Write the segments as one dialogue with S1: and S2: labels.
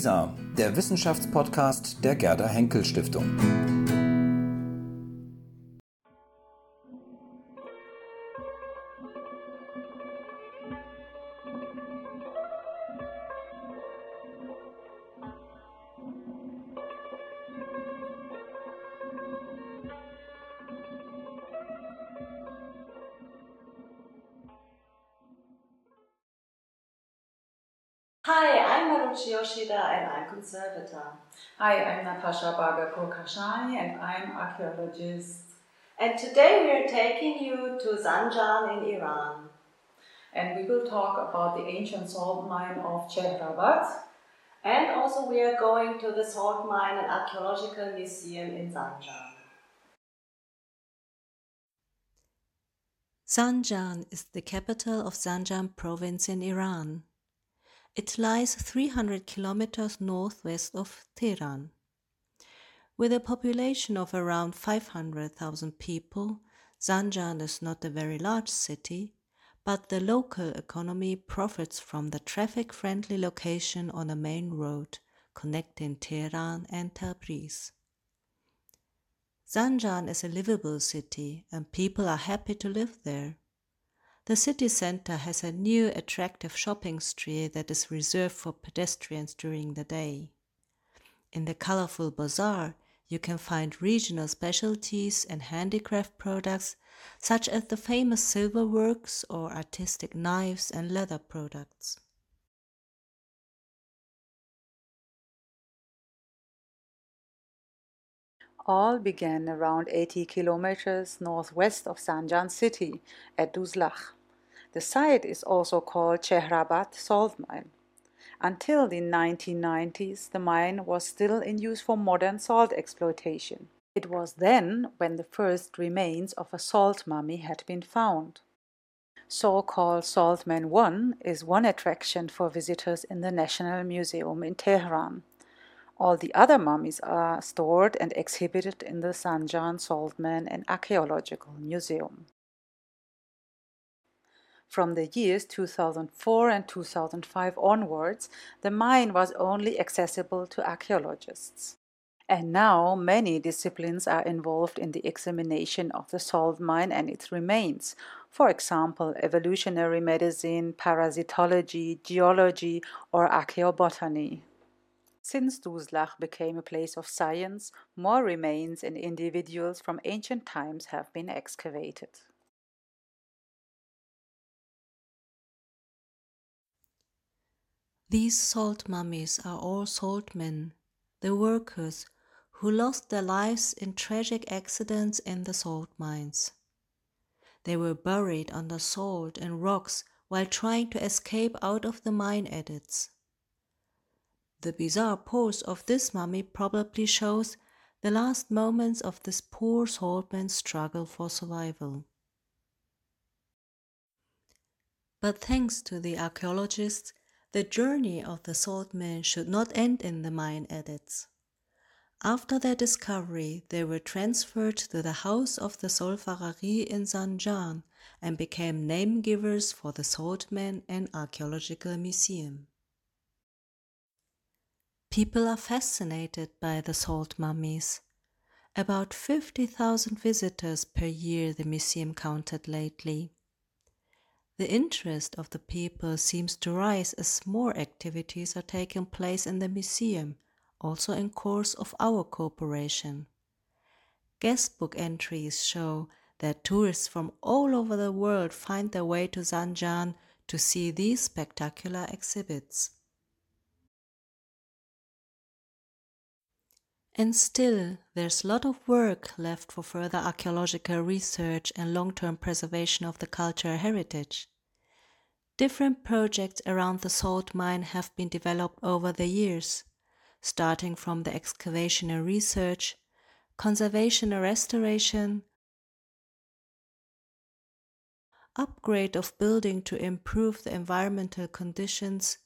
S1: WISA, der Wissenschaftspodcast der Gerda Henkel Stiftung.
S2: Hi, I'm Maruchi Yoshida and I'm conservator.
S3: Hi, I'm Natasha Bagherpour Kashani and I'm archaeologist.
S2: And today we are taking you to Zanjan in Iran.
S3: And we will talk about the ancient salt mine of Chehrabad.
S2: And also we are going to the salt mine and archaeological museum in Zanjan.
S4: Zanjan is the capital of Zanjan province in Iran. It lies 300 kilometers northwest of Tehran. With a population of around 500,000 people, Zanjan is not a very large city, but the local economy profits from the traffic friendly location on a main road connecting Tehran and Tabriz. Zanjan is a livable city and people are happy to live there. The city center has a new attractive shopping street that is reserved for pedestrians during the day. In the colorful bazaar, you can find regional specialties and handicraft products such as the famous silver works or artistic knives and leather products.
S5: All began around 80 kilometers northwest of Zanjan city at Duzlakh. The site is also called Chehrabad salt mine. Until the 1990s, the mine was still in use for modern salt exploitation. It was then when the first remains of a salt mummy had been found. So-called Saltman 1 is one attraction for visitors in the National Museum in Tehran. All the other mummies are stored and exhibited in the Zanjan Saltman and Archaeological Museum. From the years 2004 and 2005 onwards, the mine was only accessible to archaeologists. And now many disciplines are involved in the examination of the salt mine and its remains. For example, evolutionary medicine, parasitology, geology, or archaeobotany. Since Duzlakh became a place of science, more remains and individuals from ancient times have been excavated.
S4: These salt mummies are all salt men, the workers who lost their lives in tragic accidents in the salt mines. They were buried under salt and rocks while trying to escape out of the mine adits. The bizarre pose of this mummy probably shows the last moments of this poor saltman's struggle for survival. But thanks to the archaeologists, the journey of the saltmen should not end in the mine adits. After their discovery, they were transferred to the house of the Zolfaghari in Zanjan and became name givers for the Saltmen and Archaeological Museum. People are fascinated by the salt mummies. About 50,000 visitors per year the museum counted lately. The interest of the people seems to rise as more activities are taking place in the museum, also in course of our cooperation. Guestbook entries show that tourists from all over the world find their way to Zanjan to see these spectacular exhibits. And still, there's a lot of work left for further archaeological research and long term preservation of the cultural heritage. Different projects around the salt mine have been developed over the years, starting from the excavation and research, conservation and restoration, upgrade of building to improve the environmental conditions,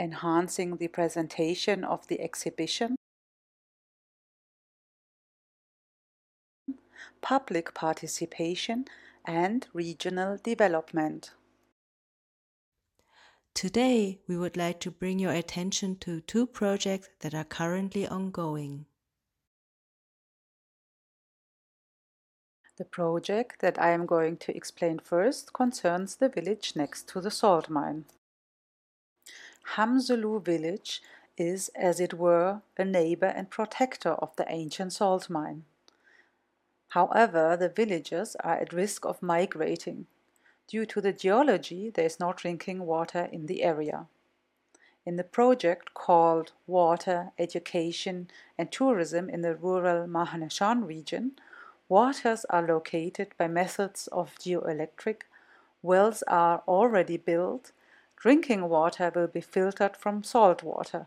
S5: enhancing the presentation of the exhibition, public participation, and regional development.
S4: Today, we would like to bring your attention to two projects that are currently ongoing.
S5: The project that I am going to explain first concerns the village next to the salt mine. Hamzehlu village is, as it were, a neighbor and protector of the ancient salt mine. However, the villagers are at risk of migrating. Due to the geology, there is no drinking water in the area. In the project called Water, Education and Tourism in the rural Mahneshan region, Waters are located by methods of geoelectric, wells are already built, drinking water will be filtered from salt water.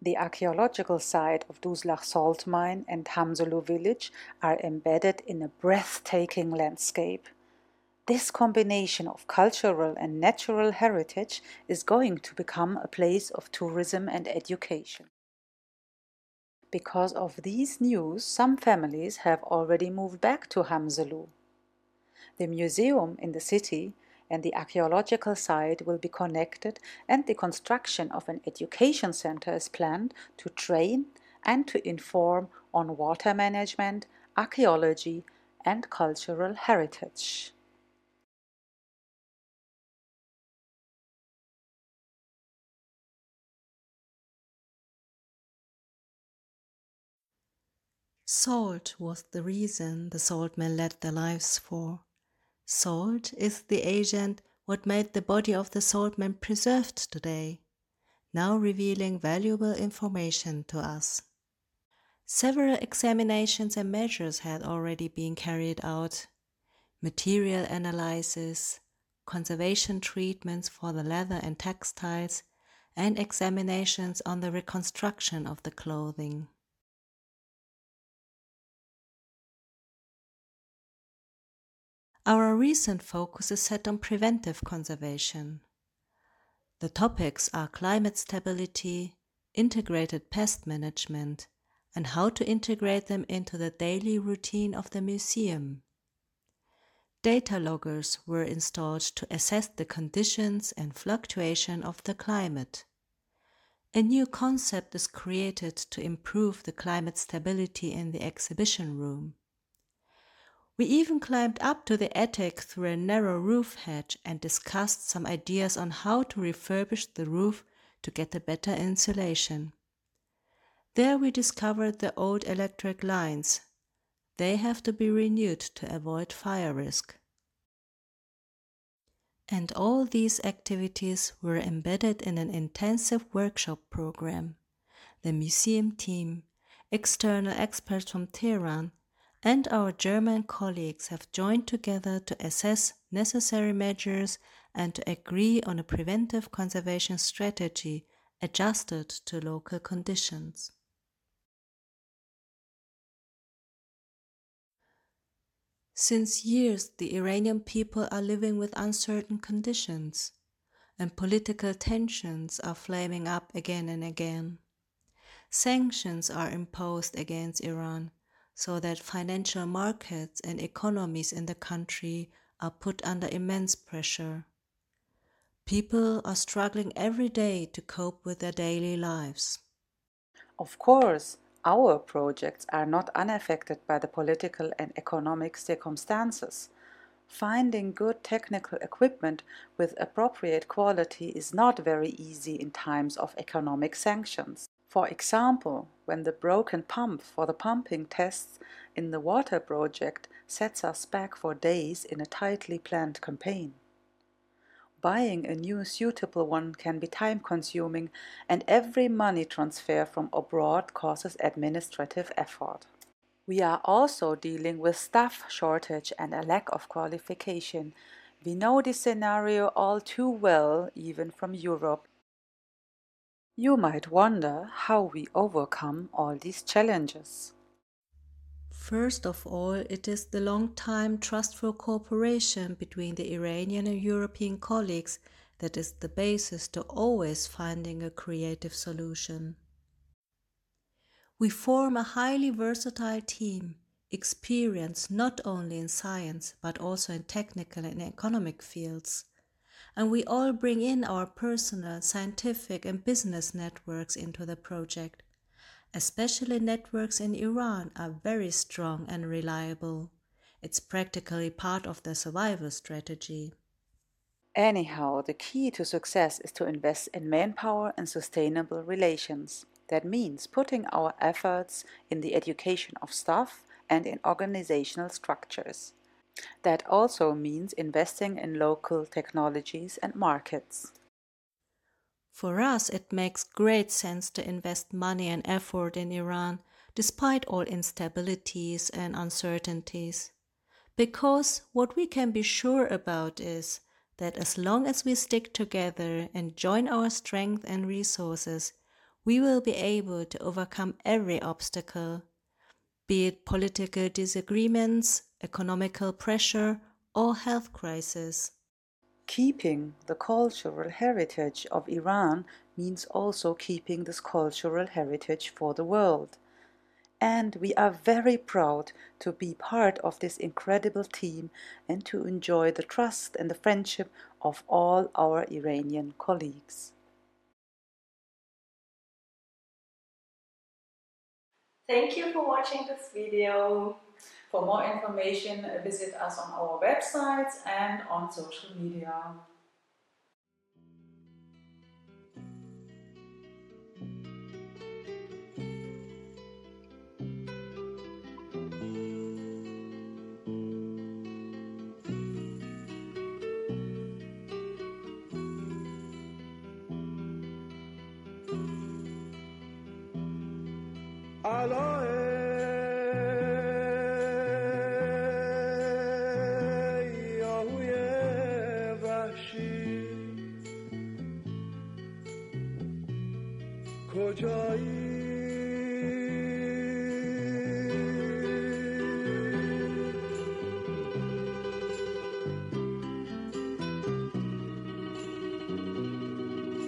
S5: The archaeological site of Duzlakh salt mine and Hamzehlu village are embedded in a breathtaking landscape. This combination of cultural and natural heritage is going to become a place of tourism and education. Because of these news, some families have already moved back to Hamzehlu. The museum in the city and the archaeological site will be connected and the construction of an education center is planned to train and to inform on water management, archaeology and cultural heritage.
S4: Salt was the reason the saltmen led their lives for. Salt is the agent what made the body of the saltman preserved today, now revealing valuable information to us. Several examinations and measures had already been carried out. Material analysis, conservation treatments for the leather and textiles, and examinations on the reconstruction of the clothing. Our recent focus is set on preventive conservation. The topics are climate stability, integrated pest management, and how to integrate them into the daily routine of the museum. Data loggers were installed to assess the conditions and fluctuation of the climate. A new concept is created to improve the climate stability in the exhibition room. We even climbed up to the attic through a narrow roof hatch and discussed some ideas on how to refurbish the roof to get a better insulation. There we discovered the old electric lines. They have to be renewed to avoid fire risk. And all these activities were embedded in an intensive workshop program. The museum team, external experts from Tehran, and our German colleagues have joined together to assess necessary measures and to agree on a preventive conservation strategy adjusted to local conditions. Since years, the Iranian people are living with uncertain conditions, and political tensions are flaming up again and again. Sanctions are imposed against Iran so that financial markets and economies in the country are put under immense pressure. People are struggling every day to cope with their daily lives.
S5: Of course, our projects are not unaffected by the political and economic circumstances. Finding good technical equipment with appropriate quality is not very easy in times of economic sanctions. For example, when the broken pump for the pumping tests in the water project sets us back for days in a tightly planned campaign. Buying a new suitable one can be time consuming and every money transfer from abroad causes administrative effort. We are also dealing with staff shortage and a lack of qualification. We know this scenario all too well, even from Europe, you might wonder how we overcome all these challenges.
S4: First of all, it is the long time trustful cooperation between the Iranian and European colleagues that is the basis to always finding a creative solution. We form a highly versatile team, experienced not only in science but also in technical and economic fields. And we all bring in our personal, scientific, and business networks into the project. Especially networks in Iran are very strong and reliable. It's practically part of the survival strategy.
S5: Anyhow, the key to success is to invest in manpower and sustainable relations. That means putting our efforts in the education of staff and in organizational structures. That also means investing in local technologies and markets.
S4: For us, it makes great sense to invest money and effort in Iran, despite all instabilities and uncertainties. Because what we can be sure about is that as long as we stick together and join our strength and resources, we will be able to overcome every obstacle, be it political disagreements, economical pressure, or health crisis.
S5: Keeping the cultural heritage of Iran means also keeping this cultural heritage for the world. And we are very proud to be part of this incredible team and to enjoy the trust and the friendship of all our Iranian colleagues.
S2: Thank you for watching this video.
S3: For more information, visit us on our websites and on social media.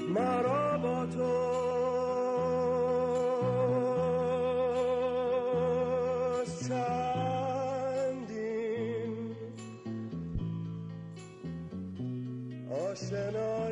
S6: مرا با تو. چندین آشنا